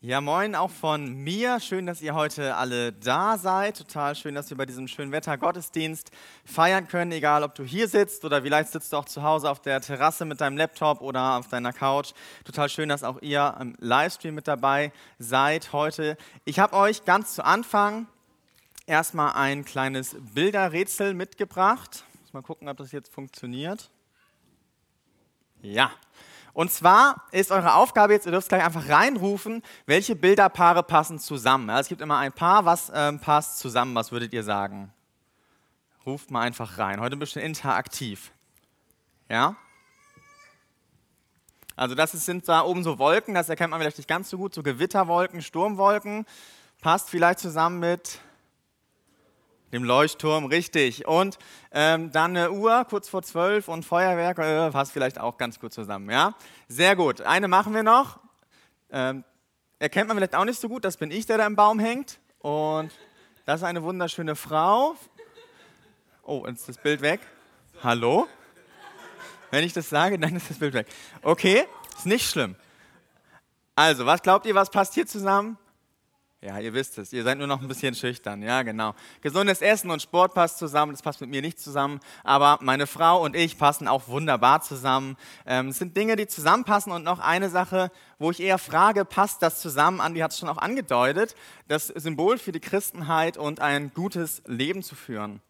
Ja, moin auch von mir. Schön, dass ihr heute alle da seid. Total schön, dass wir bei diesem schönen Wetter Gottesdienst feiern können, egal ob du hier sitzt oder vielleicht sitzt du auch zu Hause auf der Terrasse mit deinem Laptop oder auf deiner Couch. Total schön, dass auch ihr im Livestream mit dabei seid heute. Ich habe euch ganz zu Anfang erstmal ein kleines Bilderrätsel mitgebracht. Mal gucken, ob das jetzt funktioniert. Ja, und zwar ist eure Aufgabe jetzt, ihr dürft gleich einfach reinrufen, welche Bilderpaare passen zusammen. Es gibt immer ein Paar, was ähm, passt zusammen. Was würdet ihr sagen? Ruft mal einfach rein. Heute ein bisschen interaktiv. Ja? Also das sind da oben so Wolken, das erkennt man vielleicht nicht ganz so gut, so Gewitterwolken, Sturmwolken. Passt vielleicht zusammen mit dem Leuchtturm, richtig. Und ähm, dann eine Uhr, kurz vor zwölf und Feuerwerk, äh, passt vielleicht auch ganz gut zusammen. Ja? Sehr gut. Eine machen wir noch. Ähm, erkennt man vielleicht auch nicht so gut, das bin ich, der da im Baum hängt. Und das ist eine wunderschöne Frau. Oh, jetzt ist das Bild weg. Hallo? Wenn ich das sage, dann ist das Bild weg. Okay, ist nicht schlimm. Also, was glaubt ihr, was passt hier zusammen? Ja, ihr wisst es, ihr seid nur noch ein bisschen schüchtern, ja genau. Gesundes Essen und Sport passt zusammen, das passt mit mir nicht zusammen, aber meine Frau und ich passen auch wunderbar zusammen. Ähm, es sind Dinge, die zusammenpassen. Und noch eine Sache, wo ich eher frage, passt das zusammen? Andi hat es schon auch angedeutet, das Symbol für die Christenheit und ein gutes Leben zu führen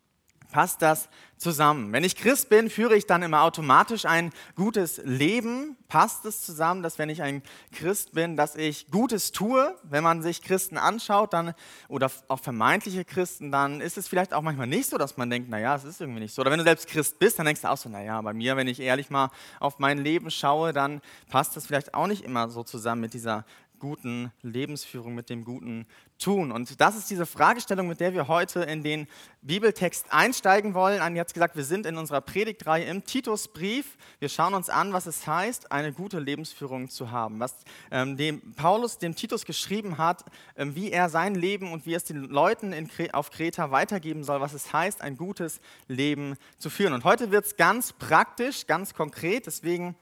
passt das zusammen? Wenn ich Christ bin, führe ich dann immer automatisch ein gutes Leben? Passt es zusammen, dass wenn ich ein Christ bin, dass ich Gutes tue? Wenn man sich Christen anschaut, dann oder auch vermeintliche Christen, dann ist es vielleicht auch manchmal nicht so, dass man denkt, naja, es ist irgendwie nicht so. Oder wenn du selbst Christ bist, dann denkst du auch so, naja, bei mir, wenn ich ehrlich mal auf mein Leben schaue, dann passt das vielleicht auch nicht immer so zusammen mit dieser guten Lebensführung, mit dem guten Tun. Und das ist diese Fragestellung, mit der wir heute in den Bibeltext einsteigen wollen. Andi hat gesagt, wir sind in unserer Predigtreihe im Titusbrief. Wir schauen uns an, was es heißt, eine gute Lebensführung zu haben. Was ähm, dem Paulus dem Titus geschrieben hat, ähm, wie er sein Leben und wie es den Leuten in, auf Kreta weitergeben soll, was es heißt, ein gutes Leben zu führen. Und heute wird es ganz praktisch, ganz konkret. Deswegen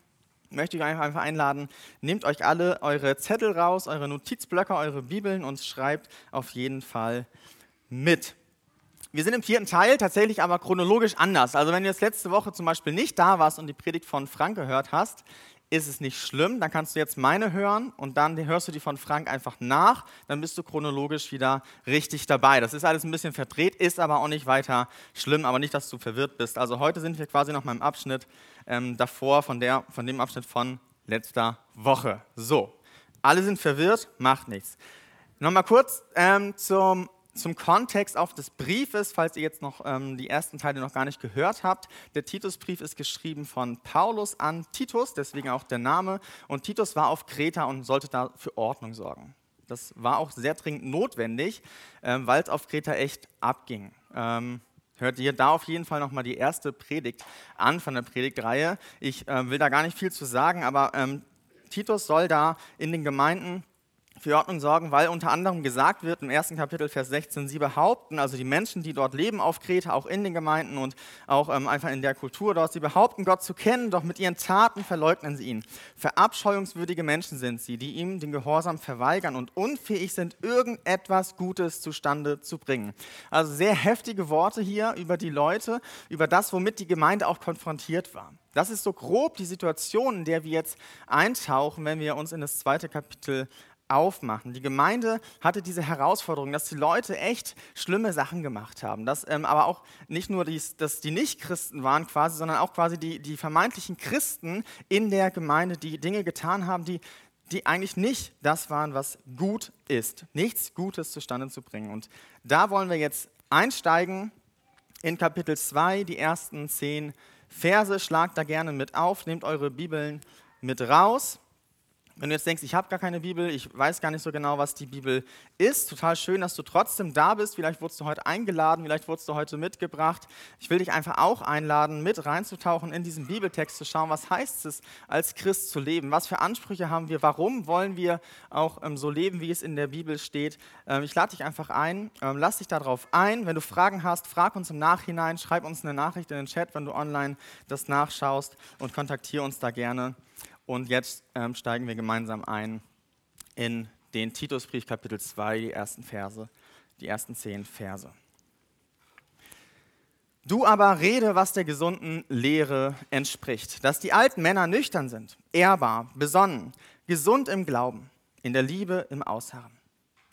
möchte ich euch einfach einladen, nehmt euch alle eure Zettel raus, eure Notizblöcke, eure Bibeln und schreibt auf jeden Fall mit. Wir sind im vierten Teil tatsächlich aber chronologisch anders. Also wenn du jetzt letzte Woche zum Beispiel nicht da warst und die Predigt von Frank gehört hast, ist es nicht schlimm. Dann kannst du jetzt meine hören und dann hörst du die von Frank einfach nach. Dann bist du chronologisch wieder richtig dabei. Das ist alles ein bisschen verdreht, ist aber auch nicht weiter schlimm, aber nicht, dass du verwirrt bist. Also heute sind wir quasi noch mal im Abschnitt ähm, davor, von, der, von dem Abschnitt von letzter Woche. So, alle sind verwirrt, macht nichts. Nochmal kurz ähm, zum zum Kontext auch des Briefes, falls ihr jetzt noch ähm, die ersten Teile noch gar nicht gehört habt. Der Titusbrief ist geschrieben von Paulus an Titus, deswegen auch der Name. Und Titus war auf Kreta und sollte da für Ordnung sorgen. Das war auch sehr dringend notwendig, ähm, weil es auf Kreta echt abging. Ähm, hört ihr da auf jeden Fall nochmal die erste Predigt an von der Predigtreihe. Ich äh, will da gar nicht viel zu sagen, aber ähm, Titus soll da in den Gemeinden für Ordnung sorgen, weil unter anderem gesagt wird im ersten Kapitel, Vers 16, sie behaupten, also die Menschen, die dort leben auf Kreta, auch in den Gemeinden und auch ähm, einfach in der Kultur dort, sie behaupten, Gott zu kennen, doch mit ihren Taten verleugnen sie ihn. Verabscheuungswürdige Menschen sind sie, die ihm den Gehorsam verweigern und unfähig sind, irgendetwas Gutes zustande zu bringen. Also sehr heftige Worte hier über die Leute, über das, womit die Gemeinde auch konfrontiert war. Das ist so grob die Situation, in der wir jetzt eintauchen, wenn wir uns in das zweite Kapitel aufmachen. Die Gemeinde hatte diese Herausforderung, dass die Leute echt schlimme Sachen gemacht haben. Dass ähm, aber auch nicht nur die, dass die Nicht-Christen waren quasi, sondern auch quasi die, die vermeintlichen Christen in der Gemeinde, die Dinge getan haben, die, die eigentlich nicht das waren, was gut ist. Nichts Gutes zustande zu bringen. Und da wollen wir jetzt einsteigen in Kapitel 2, die ersten zehn Verse. Schlagt da gerne mit auf, nehmt eure Bibeln mit raus. Wenn du jetzt denkst, ich habe gar keine Bibel, ich weiß gar nicht so genau, was die Bibel ist, total schön, dass du trotzdem da bist. Vielleicht wurdest du heute eingeladen, vielleicht wurdest du heute mitgebracht. Ich will dich einfach auch einladen, mit reinzutauchen in diesen Bibeltext, zu schauen, was heißt es, als Christ zu leben? Was für Ansprüche haben wir? Warum wollen wir auch ähm, so leben, wie es in der Bibel steht? Ähm, ich lade dich einfach ein, ähm, lass dich darauf ein. Wenn du Fragen hast, frag uns im Nachhinein, schreib uns eine Nachricht in den Chat, wenn du online das nachschaust und kontaktiere uns da gerne. Und jetzt ähm, steigen wir gemeinsam ein in den Titusbrief Kapitel 2, die ersten Verse, die ersten zehn Verse. Du aber rede, was der gesunden Lehre entspricht, dass die alten Männer nüchtern sind, ehrbar, besonnen, gesund im Glauben, in der Liebe, im Ausharren.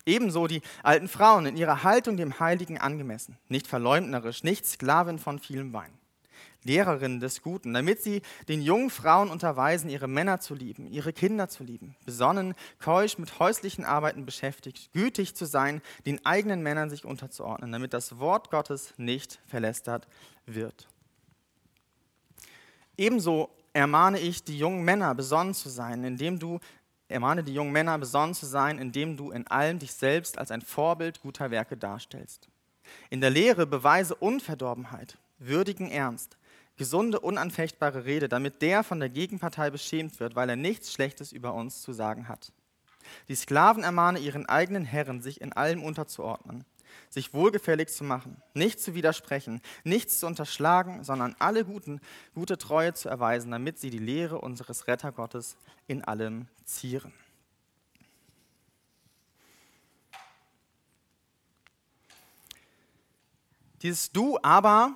Ebenso die alten Frauen in ihrer Haltung dem Heiligen angemessen, nicht verleumderisch, nicht Sklavin von vielem Wein. Lehrerinnen des Guten, damit sie den jungen Frauen unterweisen, ihre Männer zu lieben, ihre Kinder zu lieben, besonnen, keusch mit häuslichen Arbeiten beschäftigt, gütig zu sein, den eigenen Männern sich unterzuordnen, damit das Wort Gottes nicht verlästert wird. Ebenso ermahne ich die jungen Männer, besonnen zu sein, indem du ermahne die jungen Männer, besonnen zu sein, indem du in allem dich selbst als ein Vorbild guter Werke darstellst. In der Lehre beweise Unverdorbenheit, würdigen Ernst, gesunde, unanfechtbare Rede, damit der von der Gegenpartei beschämt wird, weil er nichts Schlechtes über uns zu sagen hat. Die Sklaven ermahne ihren eigenen Herren, sich in allem unterzuordnen, sich wohlgefällig zu machen, nicht zu widersprechen, nichts zu unterschlagen, sondern alle guten, gute Treue zu erweisen, damit sie die Lehre unseres Rettergottes in allem zieren. Dieses Du aber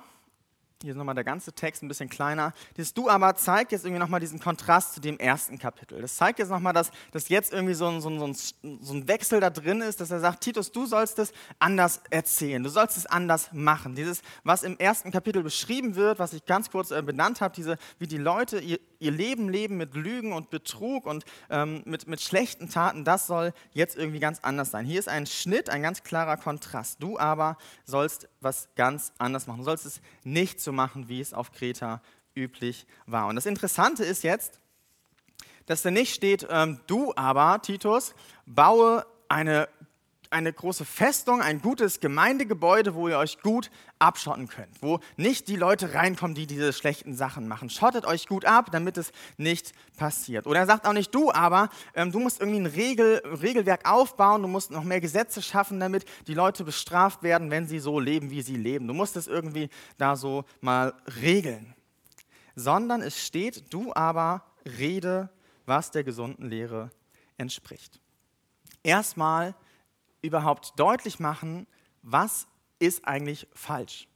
hier ist nochmal der ganze Text ein bisschen kleiner. Dieses Du aber zeigt jetzt irgendwie nochmal diesen Kontrast zu dem ersten Kapitel. Das zeigt jetzt nochmal, dass, dass jetzt irgendwie so ein, so, ein, so ein Wechsel da drin ist, dass er sagt, Titus, du sollst es anders erzählen, du sollst es anders machen. Dieses, was im ersten Kapitel beschrieben wird, was ich ganz kurz äh, benannt habe, diese, wie die Leute ihr, ihr Leben leben mit Lügen und Betrug und ähm, mit, mit schlechten Taten, das soll jetzt irgendwie ganz anders sein. Hier ist ein Schnitt, ein ganz klarer Kontrast. Du aber sollst was ganz anders machen. Du sollst es nicht so machen, wie es auf Kreta üblich war. Und das Interessante ist jetzt, dass da nicht steht, ähm, du aber, Titus, baue eine eine große Festung, ein gutes Gemeindegebäude, wo ihr euch gut abschotten könnt, wo nicht die Leute reinkommen, die diese schlechten Sachen machen. Schottet euch gut ab, damit es nicht passiert. Oder er sagt auch nicht du, aber ähm, du musst irgendwie ein Regel, Regelwerk aufbauen, du musst noch mehr Gesetze schaffen, damit die Leute bestraft werden, wenn sie so leben, wie sie leben. Du musst es irgendwie da so mal regeln. Sondern es steht, du aber rede, was der gesunden Lehre entspricht. Erstmal überhaupt deutlich machen, was ist eigentlich falsch.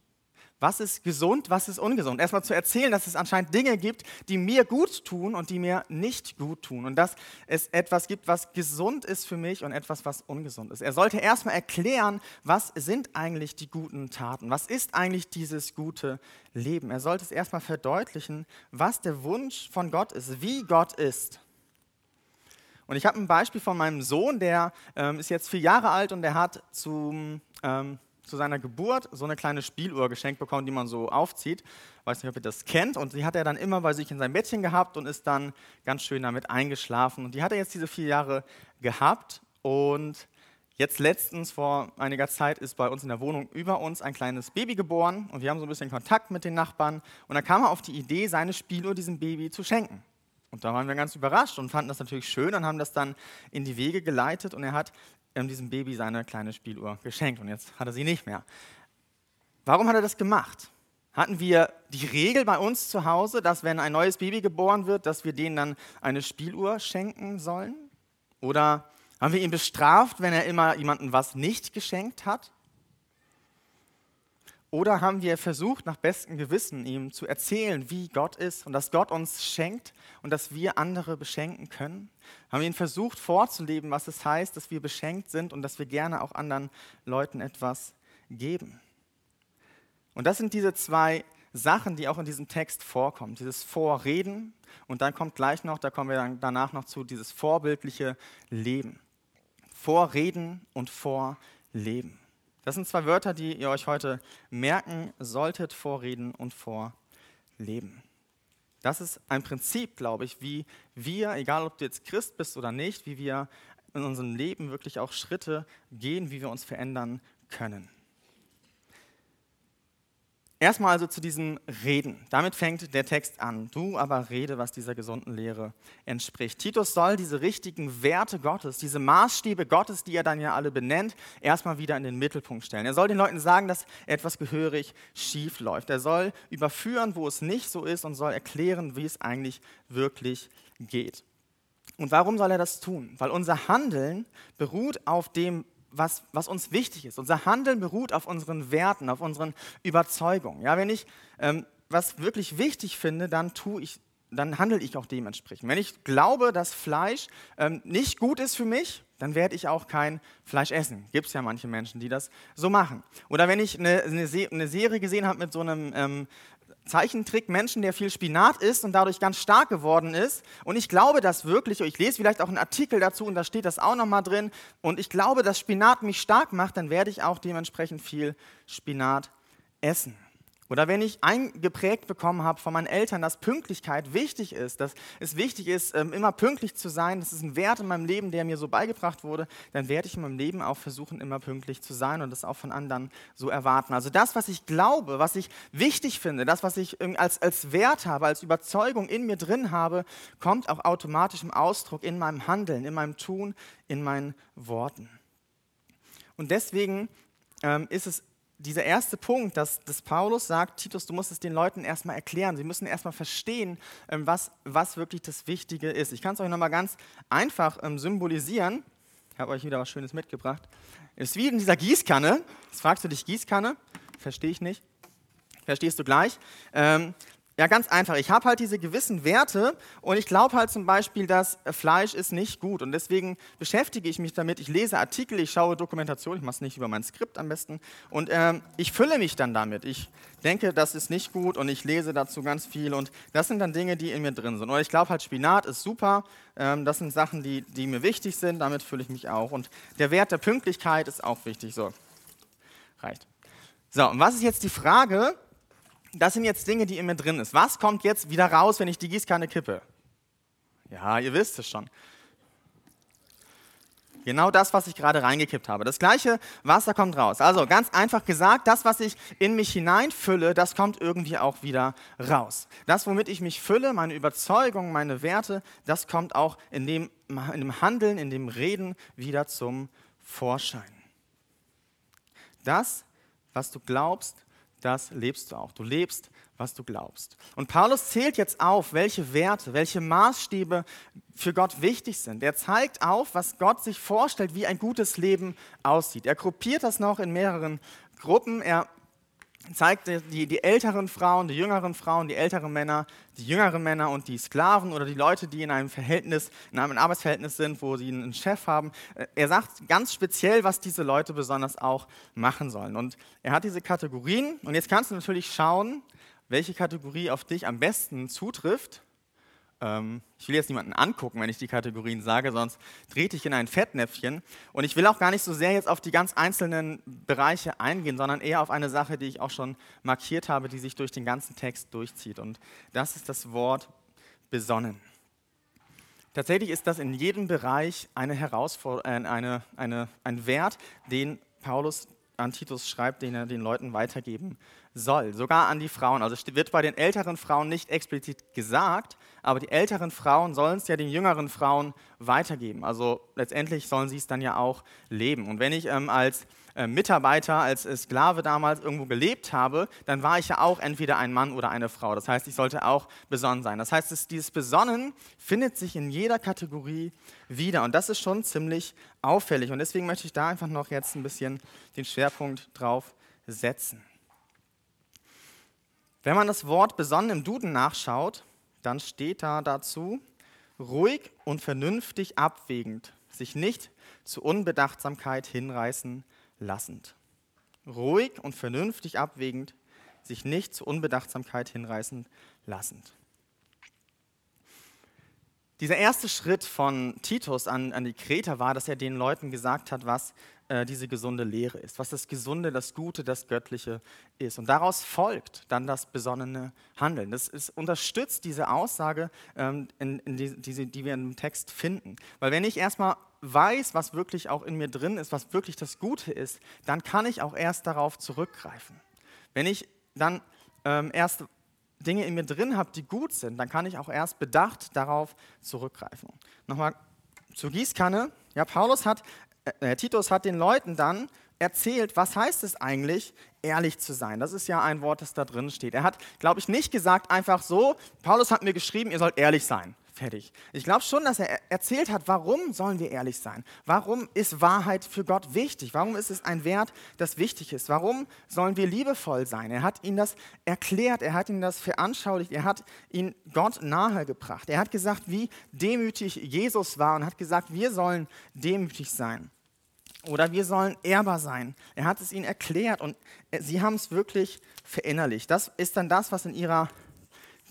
Was ist gesund, was ist ungesund? Erstmal zu erzählen, dass es anscheinend Dinge gibt, die mir gut tun und die mir nicht gut tun. Und dass es etwas gibt, was gesund ist für mich und etwas, was ungesund ist. Er sollte erstmal erklären, was sind eigentlich die guten Taten? Was ist eigentlich dieses gute Leben? Er sollte es erstmal verdeutlichen, was der Wunsch von Gott ist, wie Gott ist. Und ich habe ein Beispiel von meinem Sohn, der ähm, ist jetzt vier Jahre alt und der hat zum, ähm, zu seiner Geburt so eine kleine Spieluhr geschenkt bekommen, die man so aufzieht. Weiß nicht, ob ihr das kennt. Und die hat er dann immer bei sich in seinem Bettchen gehabt und ist dann ganz schön damit eingeschlafen. Und die hat er jetzt diese vier Jahre gehabt. Und jetzt letztens, vor einiger Zeit, ist bei uns in der Wohnung über uns ein kleines Baby geboren. Und wir haben so ein bisschen Kontakt mit den Nachbarn. Und dann kam er auf die Idee, seine Spieluhr diesem Baby zu schenken. Und da waren wir ganz überrascht und fanden das natürlich schön und haben das dann in die Wege geleitet und er hat ähm, diesem Baby seine kleine Spieluhr geschenkt und jetzt hat er sie nicht mehr. Warum hat er das gemacht? Hatten wir die Regel bei uns zu Hause, dass wenn ein neues Baby geboren wird, dass wir denen dann eine Spieluhr schenken sollen? Oder haben wir ihn bestraft, wenn er immer jemandem was nicht geschenkt hat? Oder haben wir versucht, nach bestem Gewissen ihm zu erzählen, wie Gott ist und dass Gott uns schenkt und dass wir andere beschenken können? Haben wir ihn versucht vorzuleben, was es heißt, dass wir beschenkt sind und dass wir gerne auch anderen Leuten etwas geben? Und das sind diese zwei Sachen, die auch in diesem Text vorkommen. Dieses Vorreden und dann kommt gleich noch, da kommen wir dann danach noch zu, dieses vorbildliche Leben. Vorreden und Vorleben. Das sind zwei Wörter, die ihr euch heute merken solltet, Vorreden und Vorleben. Das ist ein Prinzip, glaube ich, wie wir, egal ob du jetzt Christ bist oder nicht, wie wir in unserem Leben wirklich auch Schritte gehen, wie wir uns verändern können. Erstmal also zu diesem Reden. Damit fängt der Text an. Du aber rede, was dieser gesunden Lehre entspricht. Titus soll diese richtigen Werte Gottes, diese Maßstäbe Gottes, die er dann ja alle benennt, erstmal wieder in den Mittelpunkt stellen. Er soll den Leuten sagen, dass etwas gehörig schief läuft. Er soll überführen, wo es nicht so ist und soll erklären, wie es eigentlich wirklich geht. Und warum soll er das tun? Weil unser Handeln beruht auf dem, was, was uns wichtig ist. Unser Handeln beruht auf unseren Werten, auf unseren Überzeugungen. Ja, wenn ich ähm, was wirklich wichtig finde, dann tue ich dann handle ich auch dementsprechend. Wenn ich glaube, dass Fleisch ähm, nicht gut ist für mich, dann werde ich auch kein Fleisch essen. Gibt es ja manche Menschen, die das so machen. Oder wenn ich eine, eine, Se eine Serie gesehen habe mit so einem ähm, Zeichentrick Menschen, der viel Spinat isst und dadurch ganz stark geworden ist. Und ich glaube das wirklich, ich lese vielleicht auch einen Artikel dazu und da steht das auch nochmal drin. Und ich glaube, dass Spinat mich stark macht, dann werde ich auch dementsprechend viel Spinat essen. Oder wenn ich eingeprägt bekommen habe von meinen Eltern, dass Pünktlichkeit wichtig ist, dass es wichtig ist, ähm, immer pünktlich zu sein, das ist ein Wert in meinem Leben, der mir so beigebracht wurde, dann werde ich in meinem Leben auch versuchen, immer pünktlich zu sein und das auch von anderen so erwarten. Also das, was ich glaube, was ich wichtig finde, das, was ich als, als Wert habe, als Überzeugung in mir drin habe, kommt auch automatisch im Ausdruck in meinem Handeln, in meinem Tun, in meinen Worten. Und deswegen ähm, ist es dieser erste Punkt, dass, dass Paulus sagt, Titus, du musst es den Leuten erstmal erklären. Sie müssen erstmal verstehen, ähm, was, was wirklich das Wichtige ist. Ich kann es euch nochmal ganz einfach ähm, symbolisieren. Ich habe euch wieder was Schönes mitgebracht. Es ist wie in dieser Gießkanne. Jetzt fragst du dich, Gießkanne? Verstehe ich nicht. Verstehst du gleich. Ähm, ja, ganz einfach. Ich habe halt diese gewissen Werte und ich glaube halt zum Beispiel, dass Fleisch ist nicht gut und deswegen beschäftige ich mich damit. Ich lese Artikel, ich schaue Dokumentation, ich mache es nicht über mein Skript am besten und ähm, ich fülle mich dann damit. Ich denke, das ist nicht gut und ich lese dazu ganz viel und das sind dann Dinge, die in mir drin sind. Oder ich glaube halt, Spinat ist super. Ähm, das sind Sachen, die, die mir wichtig sind. Damit fülle ich mich auch und der Wert der Pünktlichkeit ist auch wichtig. So, reicht. So, und was ist jetzt die Frage? Das sind jetzt Dinge, die in mir drin ist. Was kommt jetzt wieder raus, wenn ich die Gießkanne kippe? Ja, ihr wisst es schon. Genau das, was ich gerade reingekippt habe. Das gleiche Wasser kommt raus. Also ganz einfach gesagt, das, was ich in mich hineinfülle, das kommt irgendwie auch wieder raus. Das, womit ich mich fülle, meine Überzeugung, meine Werte, das kommt auch in dem, in dem Handeln, in dem Reden wieder zum Vorschein. Das, was du glaubst, das lebst du auch. Du lebst, was du glaubst. Und Paulus zählt jetzt auf, welche Werte, welche Maßstäbe für Gott wichtig sind. Er zeigt auf, was Gott sich vorstellt, wie ein gutes Leben aussieht. Er gruppiert das noch in mehreren Gruppen. Er zeigt die, die älteren Frauen, die jüngeren Frauen, die älteren Männer, die jüngeren Männer und die Sklaven oder die Leute, die in einem Verhältnis, in einem Arbeitsverhältnis sind, wo sie einen Chef haben. Er sagt ganz speziell, was diese Leute besonders auch machen sollen. Und er hat diese Kategorien und jetzt kannst du natürlich schauen, welche Kategorie auf dich am besten zutrifft ich will jetzt niemanden angucken, wenn ich die Kategorien sage, sonst trete ich in ein Fettnäpfchen. Und ich will auch gar nicht so sehr jetzt auf die ganz einzelnen Bereiche eingehen, sondern eher auf eine Sache, die ich auch schon markiert habe, die sich durch den ganzen Text durchzieht. Und das ist das Wort besonnen. Tatsächlich ist das in jedem Bereich eine Herausforderung, äh, eine, eine, ein Wert, den Paulus an Titus schreibt, den er den Leuten weitergeben soll, sogar an die Frauen. Also wird bei den älteren Frauen nicht explizit gesagt, aber die älteren Frauen sollen es ja den jüngeren Frauen weitergeben. Also letztendlich sollen sie es dann ja auch leben. Und wenn ich ähm, als äh, Mitarbeiter, als Sklave damals irgendwo gelebt habe, dann war ich ja auch entweder ein Mann oder eine Frau. Das heißt, ich sollte auch besonnen sein. Das heißt, es, dieses Besonnen findet sich in jeder Kategorie wieder. Und das ist schon ziemlich auffällig. Und deswegen möchte ich da einfach noch jetzt ein bisschen den Schwerpunkt drauf setzen. Wenn man das Wort besonnen im Duden nachschaut, dann steht da dazu, ruhig und vernünftig abwägend, sich nicht zu Unbedachtsamkeit hinreißen lassend. Ruhig und vernünftig abwägend, sich nicht zu Unbedachtsamkeit hinreißen lassend. Dieser erste Schritt von Titus an, an die Kreter war, dass er den Leuten gesagt hat, was äh, diese gesunde Lehre ist, was das Gesunde, das Gute, das Göttliche ist. Und daraus folgt dann das besonnene Handeln. Das ist, unterstützt diese Aussage, ähm, in, in die, die, die wir im Text finden. Weil wenn ich erstmal weiß, was wirklich auch in mir drin ist, was wirklich das Gute ist, dann kann ich auch erst darauf zurückgreifen. Wenn ich dann ähm, erst Dinge in mir drin habe, die gut sind, dann kann ich auch erst bedacht darauf zurückgreifen. Nochmal zur Gießkanne. Ja, Paulus hat äh, Titus hat den Leuten dann erzählt, was heißt es eigentlich, ehrlich zu sein. Das ist ja ein Wort, das da drin steht. Er hat, glaube ich, nicht gesagt einfach so, Paulus hat mir geschrieben, ihr sollt ehrlich sein. Fertig. Ich glaube schon, dass er erzählt hat, warum sollen wir ehrlich sein? Warum ist Wahrheit für Gott wichtig? Warum ist es ein Wert, das wichtig ist? Warum sollen wir liebevoll sein? Er hat ihnen das erklärt, er hat ihnen das veranschaulicht, er hat ihn Gott nahegebracht. Er hat gesagt, wie demütig Jesus war und hat gesagt, wir sollen demütig sein. Oder wir sollen ehrbar sein. Er hat es ihnen erklärt und sie haben es wirklich verinnerlicht. Das ist dann das, was in ihrer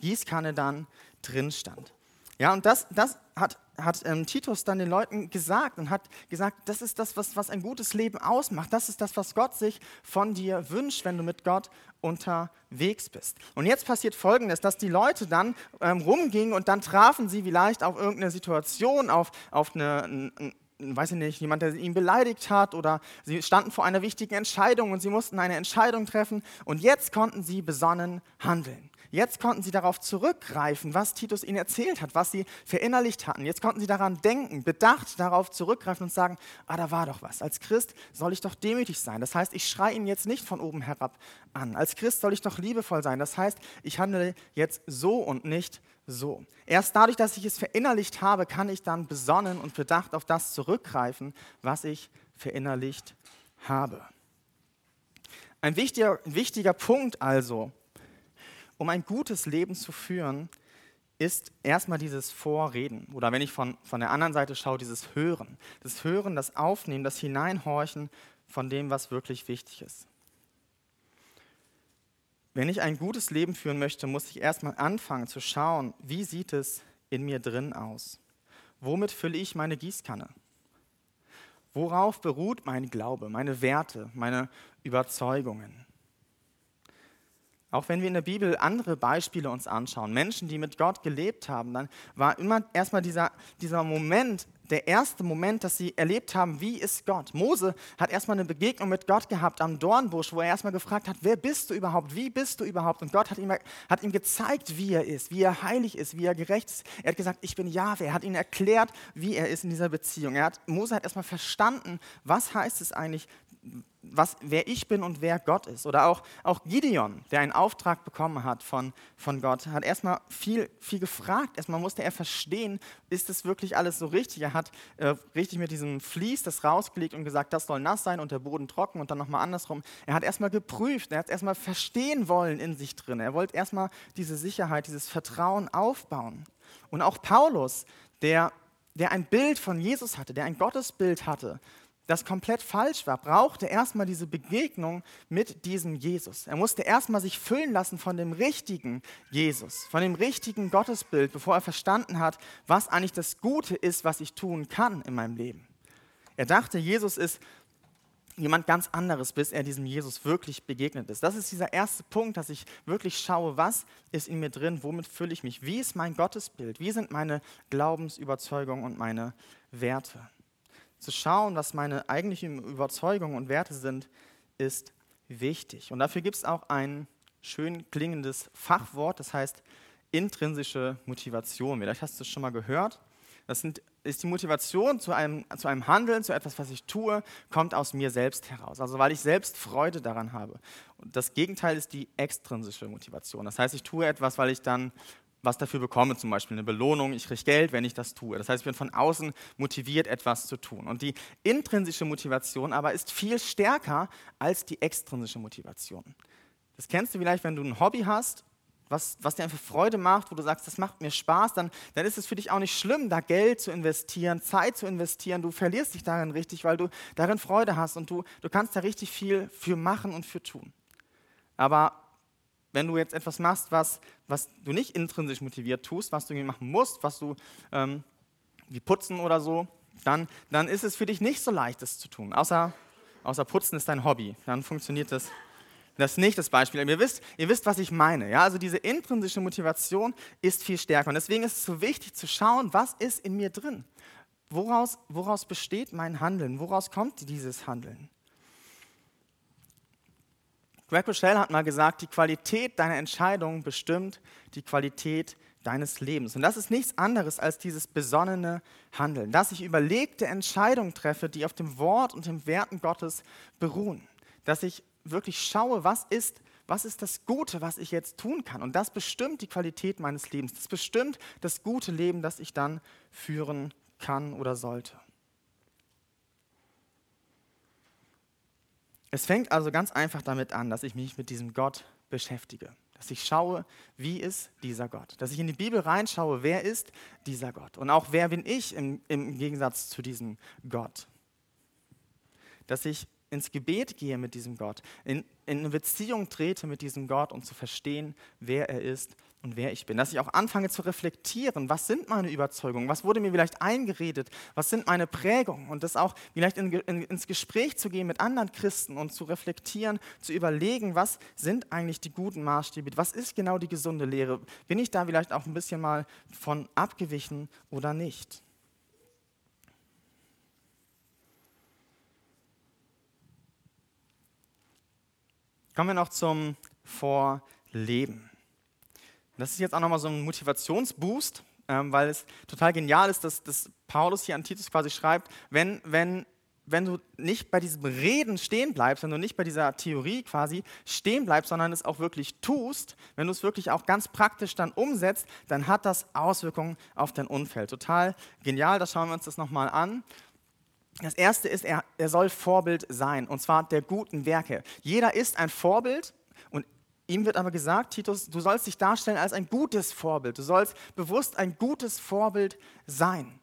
Gießkanne dann drin stand. Ja, und das, das hat, hat ähm, Titus dann den Leuten gesagt und hat gesagt, das ist das, was, was ein gutes Leben ausmacht. Das ist das, was Gott sich von dir wünscht, wenn du mit Gott unterwegs bist. Und jetzt passiert Folgendes, dass die Leute dann ähm, rumgingen und dann trafen sie vielleicht auf irgendeine Situation, auf, auf eine, ein, weiß ich nicht, jemand, der ihn beleidigt hat oder sie standen vor einer wichtigen Entscheidung und sie mussten eine Entscheidung treffen und jetzt konnten sie besonnen handeln. Jetzt konnten sie darauf zurückgreifen, was Titus ihnen erzählt hat, was sie verinnerlicht hatten. Jetzt konnten sie daran denken, bedacht darauf zurückgreifen und sagen, ah, da war doch was. Als Christ soll ich doch demütig sein. Das heißt, ich schreie ihn jetzt nicht von oben herab an. Als Christ soll ich doch liebevoll sein. Das heißt, ich handle jetzt so und nicht so. Erst dadurch, dass ich es verinnerlicht habe, kann ich dann besonnen und bedacht auf das zurückgreifen, was ich verinnerlicht habe. Ein wichtiger, wichtiger Punkt also um ein gutes Leben zu führen, ist erstmal dieses Vorreden oder wenn ich von, von der anderen Seite schaue, dieses Hören. Das Hören, das Aufnehmen, das Hineinhorchen von dem, was wirklich wichtig ist. Wenn ich ein gutes Leben führen möchte, muss ich erstmal anfangen zu schauen, wie sieht es in mir drin aus? Womit fülle ich meine Gießkanne? Worauf beruht mein Glaube, meine Werte, meine Überzeugungen? Auch wenn wir in der Bibel andere Beispiele uns anschauen, Menschen, die mit Gott gelebt haben, dann war immer erstmal dieser, dieser Moment, der erste Moment, dass sie erlebt haben, wie ist Gott. Mose hat erstmal eine Begegnung mit Gott gehabt am Dornbusch, wo er erstmal gefragt hat, wer bist du überhaupt, wie bist du überhaupt? Und Gott hat ihm, hat ihm gezeigt, wie er ist, wie er heilig ist, wie er gerecht ist. Er hat gesagt, ich bin Jahwe. Er hat ihnen erklärt, wie er ist in dieser Beziehung. Er hat, Mose hat erstmal verstanden, was heißt es eigentlich, was, wer ich bin und wer Gott ist. Oder auch, auch Gideon, der einen Auftrag bekommen hat von, von Gott, hat erstmal viel, viel gefragt. Erstmal musste er verstehen, ist das wirklich alles so richtig? Er hat äh, richtig mit diesem Vlies das rausgelegt und gesagt, das soll nass sein und der Boden trocken und dann nochmal andersrum. Er hat erstmal geprüft, er hat erstmal verstehen wollen in sich drin. Er wollte erstmal diese Sicherheit, dieses Vertrauen aufbauen. Und auch Paulus, der, der ein Bild von Jesus hatte, der ein Gottesbild hatte, das komplett falsch war, brauchte erstmal diese Begegnung mit diesem Jesus. Er musste erstmal sich füllen lassen von dem richtigen Jesus, von dem richtigen Gottesbild, bevor er verstanden hat, was eigentlich das Gute ist, was ich tun kann in meinem Leben. Er dachte, Jesus ist jemand ganz anderes, bis er diesem Jesus wirklich begegnet ist. Das ist dieser erste Punkt, dass ich wirklich schaue, was ist in mir drin, womit fülle ich mich, wie ist mein Gottesbild, wie sind meine Glaubensüberzeugungen und meine Werte zu schauen, was meine eigentlichen Überzeugungen und Werte sind, ist wichtig. Und dafür gibt es auch ein schön klingendes Fachwort, das heißt intrinsische Motivation. Vielleicht hast du es schon mal gehört. Das sind, ist die Motivation zu einem, zu einem Handeln, zu etwas, was ich tue, kommt aus mir selbst heraus. Also weil ich selbst Freude daran habe. Und das Gegenteil ist die extrinsische Motivation. Das heißt, ich tue etwas, weil ich dann was dafür bekomme, zum Beispiel eine Belohnung, ich kriege Geld, wenn ich das tue. Das heißt, ich bin von außen motiviert, etwas zu tun. Und die intrinsische Motivation aber ist viel stärker als die extrinsische Motivation. Das kennst du vielleicht, wenn du ein Hobby hast, was, was dir einfach Freude macht, wo du sagst, das macht mir Spaß, dann, dann ist es für dich auch nicht schlimm, da Geld zu investieren, Zeit zu investieren. Du verlierst dich darin richtig, weil du darin Freude hast und du, du kannst da richtig viel für machen und für tun. Aber wenn du jetzt etwas machst, was, was du nicht intrinsisch motiviert tust, was du machen musst, was du ähm, wie putzen oder so, dann, dann ist es für dich nicht so leicht, das zu tun. Außer, außer putzen ist dein Hobby. Dann funktioniert das, das nicht, das Beispiel. Ihr wisst, ihr wisst, was ich meine. Ja? Also diese intrinsische Motivation ist viel stärker. Und deswegen ist es so wichtig zu schauen, was ist in mir drin. Woraus, woraus besteht mein Handeln? Woraus kommt dieses Handeln? Greg Rochelle hat mal gesagt, die Qualität deiner Entscheidung bestimmt die Qualität deines Lebens. Und das ist nichts anderes als dieses besonnene Handeln, dass ich überlegte Entscheidungen treffe, die auf dem Wort und den Werten Gottes beruhen. Dass ich wirklich schaue, was ist, was ist das Gute, was ich jetzt tun kann. Und das bestimmt die Qualität meines Lebens. Das bestimmt das gute Leben, das ich dann führen kann oder sollte. Es fängt also ganz einfach damit an, dass ich mich mit diesem Gott beschäftige. Dass ich schaue, wie ist dieser Gott. Dass ich in die Bibel reinschaue, wer ist dieser Gott. Und auch wer bin ich im, im Gegensatz zu diesem Gott. Dass ich ins Gebet gehe mit diesem Gott, in, in eine Beziehung trete mit diesem Gott, um zu verstehen, wer er ist und wer ich bin. Dass ich auch anfange zu reflektieren, was sind meine Überzeugungen, was wurde mir vielleicht eingeredet, was sind meine Prägungen und das auch vielleicht in, in, ins Gespräch zu gehen mit anderen Christen und zu reflektieren, zu überlegen, was sind eigentlich die guten Maßstäbe, was ist genau die gesunde Lehre, bin ich da vielleicht auch ein bisschen mal von abgewichen oder nicht. Kommen wir noch zum Vorleben. Das ist jetzt auch nochmal so ein Motivationsboost, ähm, weil es total genial ist, dass, dass Paulus hier an Titus quasi schreibt, wenn, wenn, wenn du nicht bei diesem Reden stehen bleibst, wenn du nicht bei dieser Theorie quasi stehen bleibst, sondern es auch wirklich tust, wenn du es wirklich auch ganz praktisch dann umsetzt, dann hat das Auswirkungen auf dein Umfeld. Total genial, da schauen wir uns das nochmal an. Das erste ist, er, er soll Vorbild sein, und zwar der guten Werke. Jeder ist ein Vorbild ihm wird aber gesagt, Titus, du sollst dich darstellen als ein gutes Vorbild. Du sollst bewusst ein gutes Vorbild sein.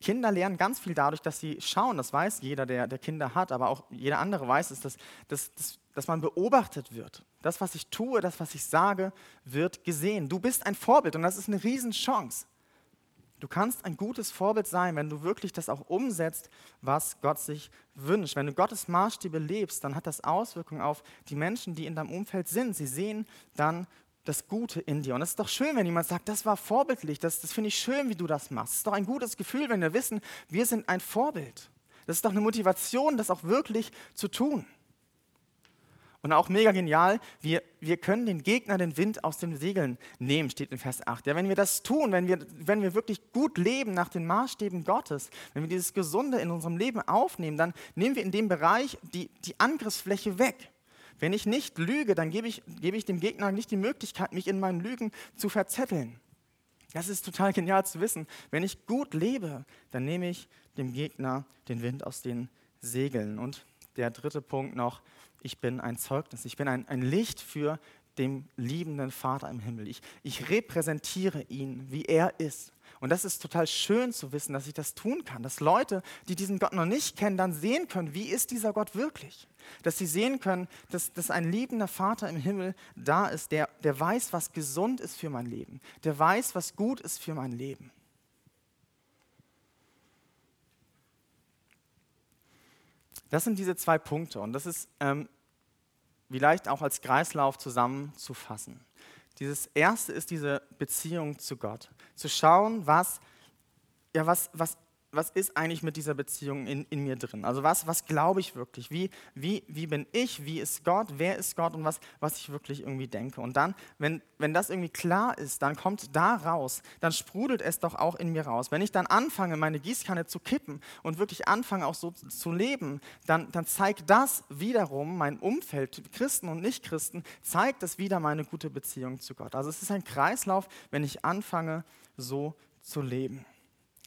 Kinder lernen ganz viel dadurch, dass sie schauen. Das weiß jeder, der, der Kinder hat, aber auch jeder andere weiß es, dass, dass, dass, dass man beobachtet wird. Das, was ich tue, das, was ich sage, wird gesehen. Du bist ein Vorbild und das ist eine Riesenchance. Du kannst ein gutes Vorbild sein, wenn du wirklich das auch umsetzt, was Gott sich wünscht. Wenn du Gottes Maßstäbe lebst, dann hat das Auswirkungen auf die Menschen, die in deinem Umfeld sind. Sie sehen dann das Gute in dir. Und es ist doch schön, wenn jemand sagt, das war vorbildlich, das, das finde ich schön, wie du das machst. Es ist doch ein gutes Gefühl, wenn wir wissen, wir sind ein Vorbild. Das ist doch eine Motivation, das auch wirklich zu tun. Und auch mega genial, wir, wir können den Gegner den Wind aus den Segeln nehmen, steht in Vers 8. Ja, wenn wir das tun, wenn wir, wenn wir wirklich gut leben nach den Maßstäben Gottes, wenn wir dieses Gesunde in unserem Leben aufnehmen, dann nehmen wir in dem Bereich die, die Angriffsfläche weg. Wenn ich nicht lüge, dann gebe ich, gebe ich dem Gegner nicht die Möglichkeit, mich in meinen Lügen zu verzetteln. Das ist total genial zu wissen. Wenn ich gut lebe, dann nehme ich dem Gegner den Wind aus den Segeln. Und der dritte Punkt noch, ich bin ein Zeugnis, ich bin ein, ein Licht für den liebenden Vater im Himmel. Ich, ich repräsentiere ihn, wie er ist. Und das ist total schön zu wissen, dass ich das tun kann, dass Leute, die diesen Gott noch nicht kennen, dann sehen können, wie ist dieser Gott wirklich. Dass sie sehen können, dass, dass ein liebender Vater im Himmel da ist, der, der weiß, was gesund ist für mein Leben, der weiß, was gut ist für mein Leben. Das sind diese zwei Punkte und das ist ähm, vielleicht auch als Kreislauf zusammenzufassen. Dieses erste ist diese Beziehung zu Gott. Zu schauen, was, ja, was, was was ist eigentlich mit dieser Beziehung in, in mir drin? Also was, was glaube ich wirklich? Wie, wie, wie bin ich? Wie ist Gott? Wer ist Gott? Und was, was ich wirklich irgendwie denke. Und dann, wenn, wenn das irgendwie klar ist, dann kommt da raus, dann sprudelt es doch auch in mir raus. Wenn ich dann anfange, meine Gießkanne zu kippen und wirklich anfange auch so zu leben, dann, dann zeigt das wiederum mein Umfeld, Christen und Nichtchristen, zeigt es wieder meine gute Beziehung zu Gott. Also es ist ein Kreislauf, wenn ich anfange, so zu leben.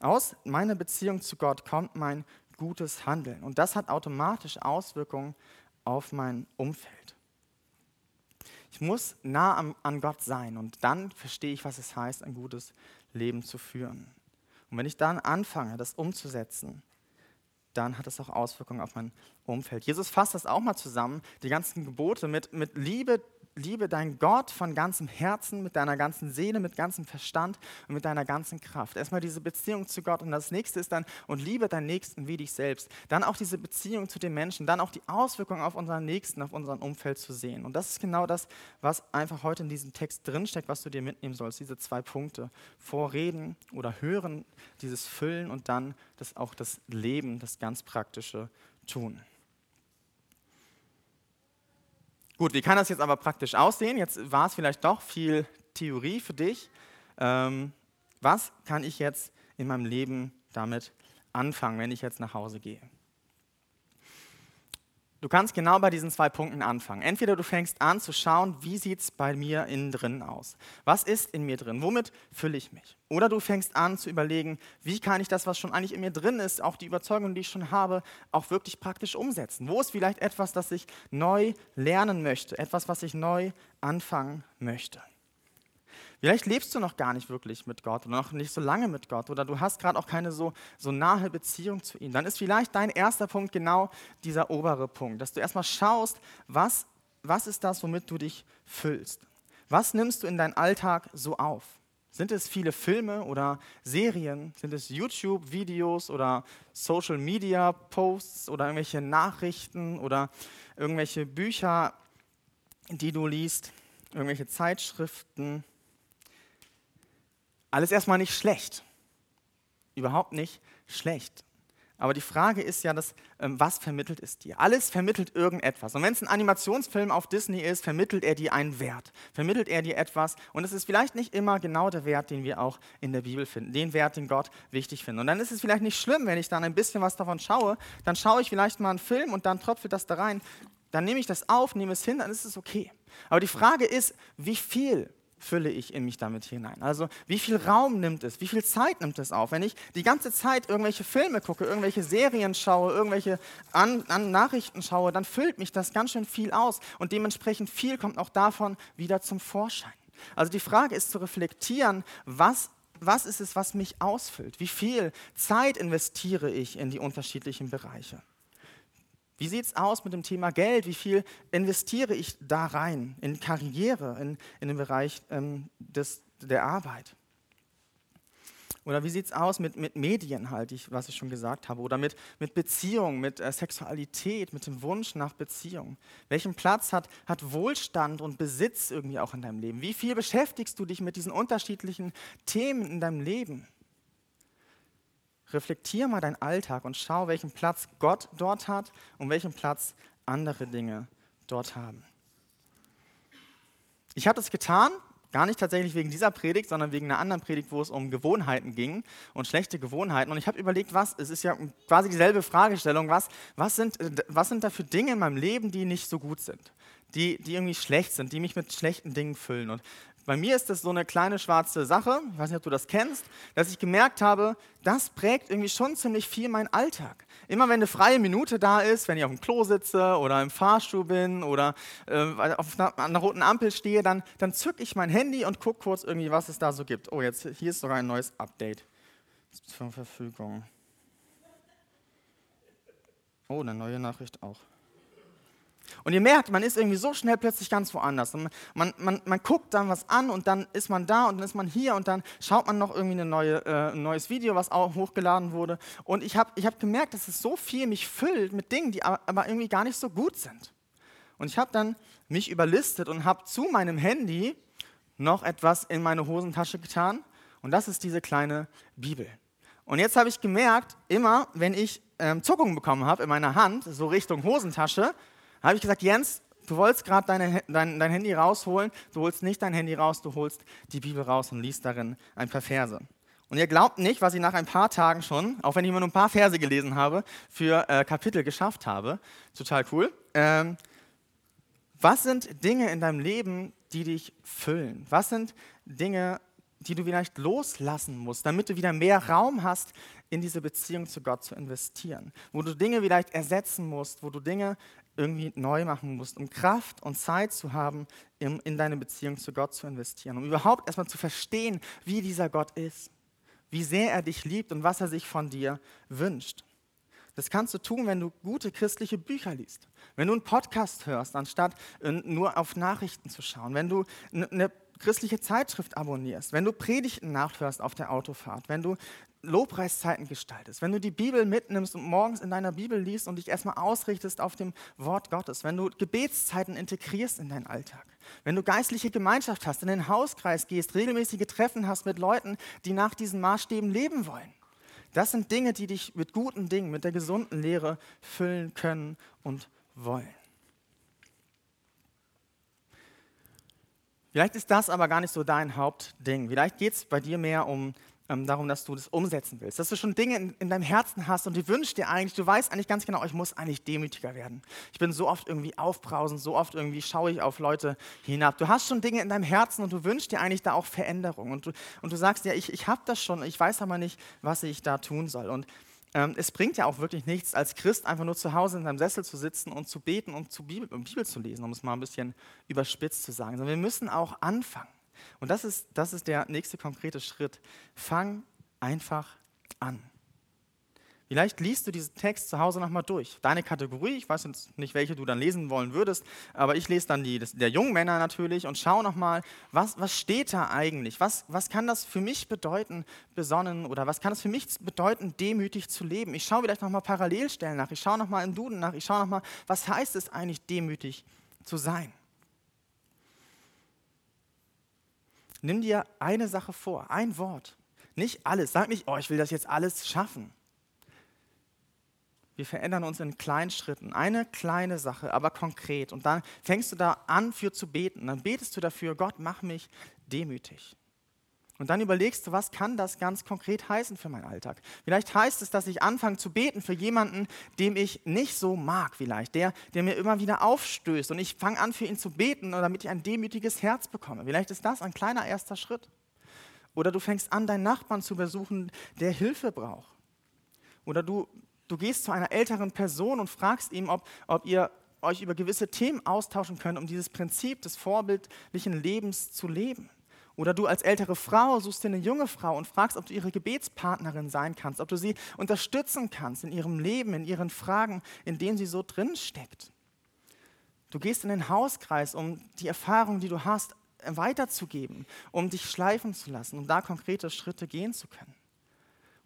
Aus meiner Beziehung zu Gott kommt mein gutes Handeln. Und das hat automatisch Auswirkungen auf mein Umfeld. Ich muss nah an, an Gott sein und dann verstehe ich, was es heißt, ein gutes Leben zu führen. Und wenn ich dann anfange, das umzusetzen, dann hat es auch Auswirkungen auf mein Umfeld. Jesus fasst das auch mal zusammen, die ganzen Gebote mit, mit Liebe liebe deinen Gott von ganzem Herzen, mit deiner ganzen Seele, mit ganzem Verstand und mit deiner ganzen Kraft. Erstmal diese Beziehung zu Gott und das nächste ist dann, und liebe deinen Nächsten wie dich selbst. Dann auch diese Beziehung zu den Menschen, dann auch die Auswirkungen auf unseren Nächsten, auf unseren Umfeld zu sehen. Und das ist genau das, was einfach heute in diesem Text drinsteckt, was du dir mitnehmen sollst, diese zwei Punkte. Vorreden oder hören, dieses Füllen und dann das auch das Leben, das ganz praktische tun. Gut, wie kann das jetzt aber praktisch aussehen? Jetzt war es vielleicht doch viel Theorie für dich. Ähm, was kann ich jetzt in meinem Leben damit anfangen, wenn ich jetzt nach Hause gehe? Du kannst genau bei diesen zwei Punkten anfangen. Entweder du fängst an zu schauen, wie sieht es bei mir innen drin aus? Was ist in mir drin? Womit fülle ich mich? Oder du fängst an zu überlegen, wie kann ich das, was schon eigentlich in mir drin ist, auch die Überzeugung, die ich schon habe, auch wirklich praktisch umsetzen? Wo ist vielleicht etwas, das ich neu lernen möchte? Etwas, was ich neu anfangen möchte? Vielleicht lebst du noch gar nicht wirklich mit Gott oder noch nicht so lange mit Gott oder du hast gerade auch keine so, so nahe Beziehung zu ihm. Dann ist vielleicht dein erster Punkt genau dieser obere Punkt, dass du erstmal schaust, was, was ist das, womit du dich füllst? Was nimmst du in deinen Alltag so auf? Sind es viele Filme oder Serien? Sind es YouTube-Videos oder Social-Media-Posts oder irgendwelche Nachrichten oder irgendwelche Bücher, die du liest, irgendwelche Zeitschriften? Alles erstmal nicht schlecht. Überhaupt nicht schlecht. Aber die Frage ist ja, das, ähm, was vermittelt es dir? Alles vermittelt irgendetwas. Und wenn es ein Animationsfilm auf Disney ist, vermittelt er dir einen Wert. Vermittelt er dir etwas. Und es ist vielleicht nicht immer genau der Wert, den wir auch in der Bibel finden. Den Wert, den Gott wichtig findet. Und dann ist es vielleicht nicht schlimm, wenn ich dann ein bisschen was davon schaue. Dann schaue ich vielleicht mal einen Film und dann tröpfelt das da rein. Dann nehme ich das auf, nehme es hin, dann ist es okay. Aber die Frage ist, wie viel fülle ich in mich damit hinein? Also wie viel Raum nimmt es, wie viel Zeit nimmt es auf? Wenn ich die ganze Zeit irgendwelche Filme gucke, irgendwelche Serien schaue, irgendwelche an, an Nachrichten schaue, dann füllt mich das ganz schön viel aus und dementsprechend viel kommt auch davon wieder zum Vorschein. Also die Frage ist zu reflektieren, was was ist es, was mich ausfüllt? Wie viel Zeit investiere ich in die unterschiedlichen Bereiche? Wie sieht es aus mit dem Thema Geld? Wie viel investiere ich da rein in Karriere, in, in den Bereich ähm, des, der Arbeit? Oder wie sieht es aus mit, mit Medien, halt, ich, was ich schon gesagt habe, oder mit, mit Beziehung, mit äh, Sexualität, mit dem Wunsch nach Beziehung? Welchen Platz hat, hat Wohlstand und Besitz irgendwie auch in deinem Leben? Wie viel beschäftigst du dich mit diesen unterschiedlichen Themen in deinem Leben? Reflektier mal deinen Alltag und schau, welchen Platz Gott dort hat und welchen Platz andere Dinge dort haben. Ich habe das getan, gar nicht tatsächlich wegen dieser Predigt, sondern wegen einer anderen Predigt, wo es um Gewohnheiten ging und schlechte Gewohnheiten. Und ich habe überlegt, was, es ist ja quasi dieselbe Fragestellung, was, was, sind, was sind da für Dinge in meinem Leben, die nicht so gut sind, die, die irgendwie schlecht sind, die mich mit schlechten Dingen füllen. Und bei mir ist das so eine kleine schwarze Sache, ich weiß nicht, ob du das kennst, dass ich gemerkt habe, das prägt irgendwie schon ziemlich viel meinen Alltag. Immer wenn eine freie Minute da ist, wenn ich auf dem Klo sitze oder im Fahrstuhl bin oder äh, auf einer, einer, roten Ampel stehe, dann, dann zücke ich mein Handy und gucke kurz irgendwie, was es da so gibt. Oh, jetzt hier ist sogar ein neues Update zur Verfügung. Oh, eine neue Nachricht auch. Und ihr merkt, man ist irgendwie so schnell plötzlich ganz woanders. Und man, man, man guckt dann was an und dann ist man da und dann ist man hier und dann schaut man noch irgendwie neue, äh, ein neues Video, was auch hochgeladen wurde. Und ich habe ich hab gemerkt, dass es so viel mich füllt mit Dingen, die aber irgendwie gar nicht so gut sind. Und ich habe dann mich überlistet und habe zu meinem Handy noch etwas in meine Hosentasche getan. Und das ist diese kleine Bibel. Und jetzt habe ich gemerkt, immer wenn ich ähm, Zuckungen bekommen habe in meiner Hand, so Richtung Hosentasche, habe ich gesagt, Jens, du wolltest gerade dein, dein Handy rausholen, du holst nicht dein Handy raus, du holst die Bibel raus und liest darin ein paar Verse. Und ihr glaubt nicht, was ich nach ein paar Tagen schon, auch wenn ich immer nur ein paar Verse gelesen habe, für äh, Kapitel geschafft habe. Total cool. Ähm, was sind Dinge in deinem Leben, die dich füllen? Was sind Dinge, die du vielleicht loslassen musst, damit du wieder mehr Raum hast, in diese Beziehung zu Gott zu investieren? Wo du Dinge vielleicht ersetzen musst, wo du Dinge irgendwie neu machen musst, um Kraft und Zeit zu haben, in, in deine Beziehung zu Gott zu investieren, um überhaupt erstmal zu verstehen, wie dieser Gott ist, wie sehr er dich liebt und was er sich von dir wünscht. Das kannst du tun, wenn du gute christliche Bücher liest, wenn du einen Podcast hörst, anstatt äh, nur auf Nachrichten zu schauen, wenn du eine christliche Zeitschrift abonnierst, wenn du Predigten nachhörst auf der Autofahrt, wenn du Lobpreiszeiten gestaltest, wenn du die Bibel mitnimmst und morgens in deiner Bibel liest und dich erstmal ausrichtest auf dem Wort Gottes, wenn du Gebetszeiten integrierst in deinen Alltag, wenn du geistliche Gemeinschaft hast, in den Hauskreis gehst, regelmäßige Treffen hast mit Leuten, die nach diesen Maßstäben leben wollen. Das sind Dinge, die dich mit guten Dingen, mit der gesunden Lehre füllen können und wollen. Vielleicht ist das aber gar nicht so dein Hauptding. Vielleicht geht es bei dir mehr um ähm, darum, dass du das umsetzen willst. Dass du schon Dinge in, in, deinem Herzen hast und du wünschst dir eigentlich, du weißt eigentlich ganz genau, ich muss eigentlich demütiger werden. Ich bin so oft irgendwie aufbrausend, so oft irgendwie schaue ich auf Leute hinab. Du hast schon Dinge in deinem Herzen und du wünschst dir eigentlich da auch Veränderung. Und du, und du sagst, ja, ich, ich habe das schon, ich weiß aber nicht, was ich da tun soll. Und es bringt ja auch wirklich nichts, als Christ einfach nur zu Hause in seinem Sessel zu sitzen und zu beten und zu Bibel, um Bibel zu lesen, um es mal ein bisschen überspitzt zu sagen. Sondern wir müssen auch anfangen. Und das ist, das ist der nächste konkrete Schritt. Fang einfach an. Vielleicht liest du diesen Text zu Hause nochmal durch. Deine Kategorie, ich weiß jetzt nicht, welche du dann lesen wollen würdest, aber ich lese dann die das, der jungen Männer natürlich und schaue nochmal, was, was steht da eigentlich? Was, was kann das für mich bedeuten, besonnen oder was kann das für mich bedeuten, demütig zu leben? Ich schaue vielleicht nochmal Parallelstellen nach, ich schaue nochmal in Duden nach, ich schaue nochmal, was heißt es eigentlich, demütig zu sein? Nimm dir eine Sache vor, ein Wort. Nicht alles. Sag nicht, oh, ich will das jetzt alles schaffen. Wir verändern uns in kleinen Schritten. Eine kleine Sache, aber konkret. Und dann fängst du da an, für zu beten. Dann betest du dafür, Gott, mach mich demütig. Und dann überlegst du, was kann das ganz konkret heißen für meinen Alltag? Vielleicht heißt es, dass ich anfange zu beten für jemanden, dem ich nicht so mag, vielleicht, der, der mir immer wieder aufstößt. Und ich fange an, für ihn zu beten, damit ich ein demütiges Herz bekomme. Vielleicht ist das ein kleiner erster Schritt. Oder du fängst an, deinen Nachbarn zu besuchen, der Hilfe braucht. Oder du Du gehst zu einer älteren Person und fragst ihm, ob, ob ihr euch über gewisse Themen austauschen könnt, um dieses Prinzip des vorbildlichen Lebens zu leben. Oder du als ältere Frau suchst dir eine junge Frau und fragst, ob du ihre Gebetspartnerin sein kannst, ob du sie unterstützen kannst in ihrem Leben, in ihren Fragen, in denen sie so drin steckt. Du gehst in den Hauskreis, um die Erfahrung, die du hast, weiterzugeben, um dich schleifen zu lassen, um da konkrete Schritte gehen zu können.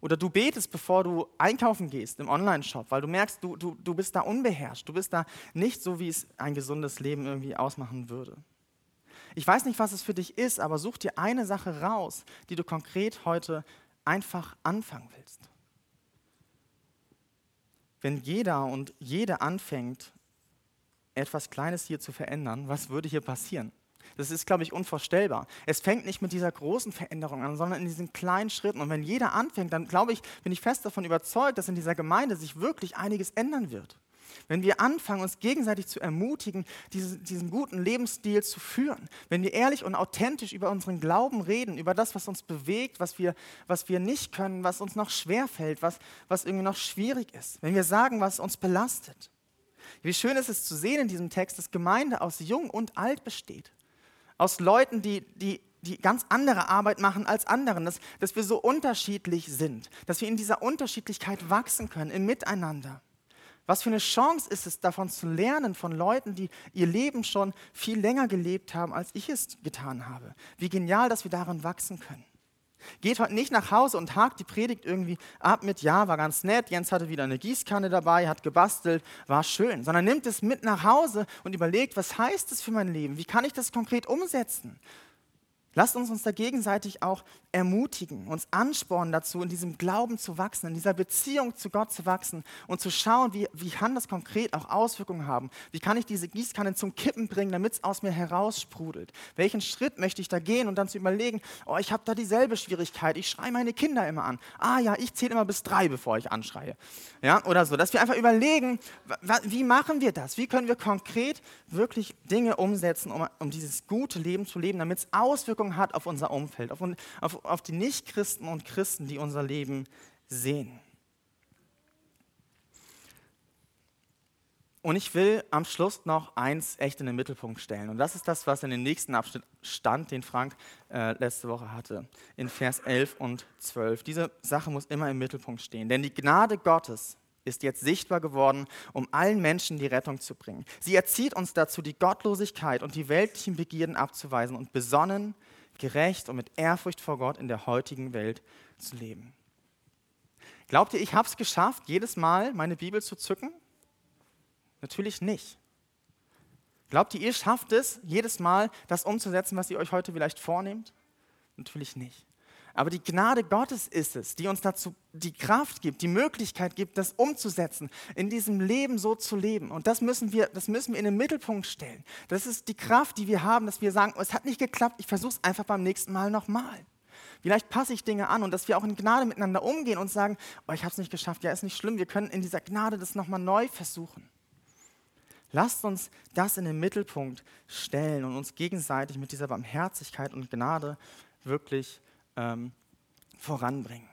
Oder du betest, bevor du einkaufen gehst im Online-Shop, weil du merkst, du, du, du bist da unbeherrscht. Du bist da nicht so, wie es ein gesundes Leben irgendwie ausmachen würde. Ich weiß nicht, was es für dich ist, aber such dir eine Sache raus, die du konkret heute einfach anfangen willst. Wenn jeder und jede anfängt, etwas Kleines hier zu verändern, was würde hier passieren? Das ist, glaube ich, unvorstellbar. Es fängt nicht mit dieser großen Veränderung an, sondern in diesen kleinen Schritten. Und wenn jeder anfängt, dann glaube ich, bin ich fest davon überzeugt, dass in dieser Gemeinde sich wirklich einiges ändern wird. Wenn wir anfangen, uns gegenseitig zu ermutigen, diesen, diesen guten Lebensstil zu führen, wenn wir ehrlich und authentisch über unseren Glauben reden, über das, was uns bewegt, was wir, was wir nicht können, was uns noch schwerfällt, was, was irgendwie noch schwierig ist, wenn wir sagen, was uns belastet. Wie schön ist es zu sehen in diesem Text, dass Gemeinde aus Jung und Alt besteht aus Leuten, die, die, die ganz andere Arbeit machen als anderen, dass, dass wir so unterschiedlich sind, dass wir in dieser Unterschiedlichkeit wachsen können, im Miteinander. Was für eine Chance ist es, davon zu lernen, von Leuten, die ihr Leben schon viel länger gelebt haben, als ich es getan habe. Wie genial, dass wir darin wachsen können. Geht heute nicht nach Hause und hakt die Predigt irgendwie ab mit, ja, war ganz nett, Jens hatte wieder eine Gießkanne dabei, hat gebastelt, war schön, sondern nimmt es mit nach Hause und überlegt, was heißt das für mein Leben? Wie kann ich das konkret umsetzen? Lasst uns uns da gegenseitig auch ermutigen, uns anspornen dazu, in diesem Glauben zu wachsen, in dieser Beziehung zu Gott zu wachsen und zu schauen, wie, wie kann das konkret auch Auswirkungen haben? Wie kann ich diese Gießkanne zum Kippen bringen, damit es aus mir heraussprudelt? Welchen Schritt möchte ich da gehen und dann zu überlegen, oh, ich habe da dieselbe Schwierigkeit, ich schreie meine Kinder immer an. Ah ja, ich zähle immer bis drei, bevor ich anschreie. Ja, oder so, dass wir einfach überlegen, wie machen wir das? Wie können wir konkret wirklich Dinge umsetzen, um, um dieses gute Leben zu leben, damit es Auswirkungen Auswirkungen hat auf unser Umfeld, auf, auf, auf die Nichtchristen und Christen, die unser Leben sehen. Und ich will am Schluss noch eins echt in den Mittelpunkt stellen. Und das ist das, was in dem nächsten Abschnitt stand, den Frank äh, letzte Woche hatte, in Vers 11 und 12. Diese Sache muss immer im Mittelpunkt stehen. Denn die Gnade Gottes ist jetzt sichtbar geworden, um allen Menschen die Rettung zu bringen. Sie erzieht uns dazu, die Gottlosigkeit und die weltlichen Begierden abzuweisen und besonnen gerecht und mit Ehrfurcht vor Gott in der heutigen Welt zu leben. Glaubt ihr, ich habe es geschafft, jedes Mal meine Bibel zu zücken? Natürlich nicht. Glaubt ihr, ihr schafft es, jedes Mal das umzusetzen, was ihr euch heute vielleicht vornehmt? Natürlich nicht. Aber die Gnade Gottes ist es, die uns dazu die Kraft gibt, die Möglichkeit gibt, das umzusetzen, in diesem Leben so zu leben. Und das müssen wir, das müssen wir in den Mittelpunkt stellen. Das ist die Kraft, die wir haben, dass wir sagen, oh, es hat nicht geklappt, ich versuche es einfach beim nächsten Mal nochmal. Vielleicht passe ich Dinge an und dass wir auch in Gnade miteinander umgehen und sagen, oh, ich habe es nicht geschafft, ja, ist nicht schlimm, wir können in dieser Gnade das nochmal neu versuchen. Lasst uns das in den Mittelpunkt stellen und uns gegenseitig mit dieser Barmherzigkeit und Gnade wirklich ähm, voranbringen.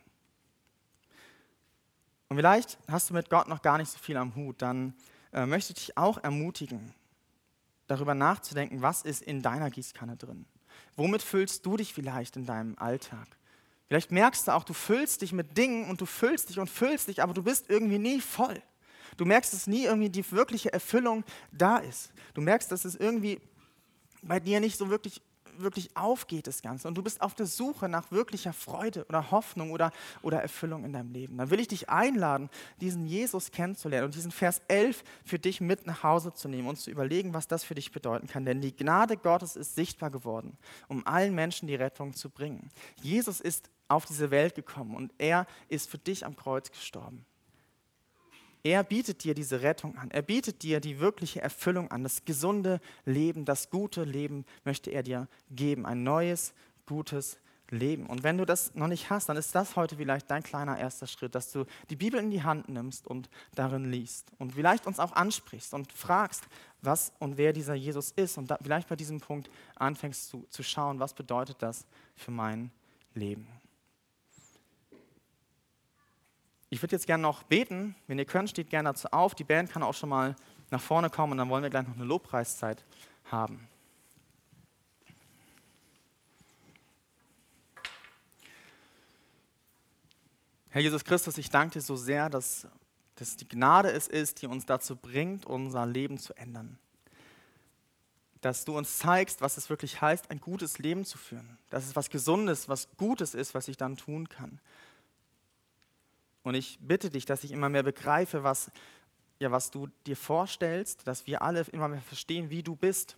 Und vielleicht hast du mit Gott noch gar nicht so viel am Hut, dann äh, möchte ich dich auch ermutigen, darüber nachzudenken, was ist in deiner Gießkanne drin. Womit füllst du dich vielleicht in deinem Alltag? Vielleicht merkst du auch, du füllst dich mit Dingen und du füllst dich und füllst dich, aber du bist irgendwie nie voll. Du merkst, dass nie irgendwie die wirkliche Erfüllung da ist. Du merkst, dass es irgendwie bei dir nicht so wirklich wirklich aufgeht, das Ganze. Und du bist auf der Suche nach wirklicher Freude oder Hoffnung oder, oder Erfüllung in deinem Leben. Dann will ich dich einladen, diesen Jesus kennenzulernen und diesen Vers 11 für dich mit nach Hause zu nehmen und zu überlegen, was das für dich bedeuten kann. Denn die Gnade Gottes ist sichtbar geworden, um allen Menschen die Rettung zu bringen. Jesus ist auf diese Welt gekommen und er ist für dich am Kreuz gestorben. Er bietet dir diese Rettung an. Er bietet dir die wirkliche Erfüllung an. Das gesunde Leben, das gute Leben möchte er dir geben. Ein neues, gutes Leben. Und wenn du das noch nicht hast, dann ist das heute vielleicht dein kleiner erster Schritt, dass du die Bibel in die Hand nimmst und darin liest. Und vielleicht uns auch ansprichst und fragst, was und wer dieser Jesus ist. Und da, vielleicht bei diesem Punkt anfängst zu, zu schauen, was bedeutet das für mein Leben. Ich würde jetzt gerne noch beten. Wenn ihr könnt, steht gerne dazu auf. Die Band kann auch schon mal nach vorne kommen und dann wollen wir gleich noch eine Lobpreiszeit haben. Herr Jesus Christus, ich danke dir so sehr, dass, dass die Gnade es ist, die uns dazu bringt, unser Leben zu ändern. Dass du uns zeigst, was es wirklich heißt, ein gutes Leben zu führen. Dass es was Gesundes, was Gutes ist, was ich dann tun kann. Und ich bitte dich, dass ich immer mehr begreife, was, ja, was du dir vorstellst, dass wir alle immer mehr verstehen, wie du bist.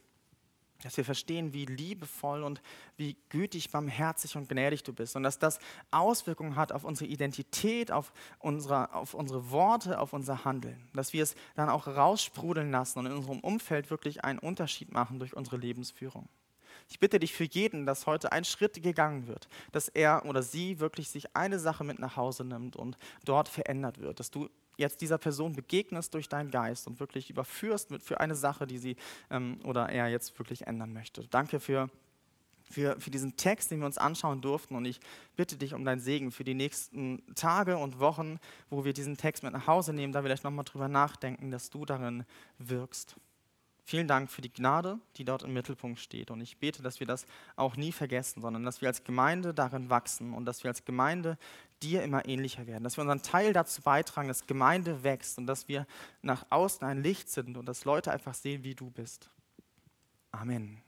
Dass wir verstehen, wie liebevoll und wie gütig, barmherzig und gnädig du bist. Und dass das Auswirkungen hat auf unsere Identität, auf unsere, auf unsere Worte, auf unser Handeln. Dass wir es dann auch raussprudeln lassen und in unserem Umfeld wirklich einen Unterschied machen durch unsere Lebensführung. Ich bitte dich für jeden, dass heute ein Schritt gegangen wird, dass er oder sie wirklich sich eine Sache mit nach Hause nimmt und dort verändert wird, dass du jetzt dieser Person begegnest durch deinen Geist und wirklich überführst mit, für eine Sache, die sie ähm, oder er jetzt wirklich ändern möchte. Danke für, für, für diesen Text, den wir uns anschauen durften und ich bitte dich um deinen Segen für die nächsten Tage und Wochen, wo wir diesen Text mit nach Hause nehmen, da vielleicht nochmal drüber nachdenken, dass du darin wirkst. Vielen Dank für die Gnade, die dort im Mittelpunkt steht. Und ich bete, dass wir das auch nie vergessen, sondern dass wir als Gemeinde darin wachsen und dass wir als Gemeinde dir immer ähnlicher werden. Dass wir unseren Teil dazu beitragen, dass Gemeinde wächst und dass wir nach außen ein Licht sind und dass Leute einfach sehen, wie du bist. Amen.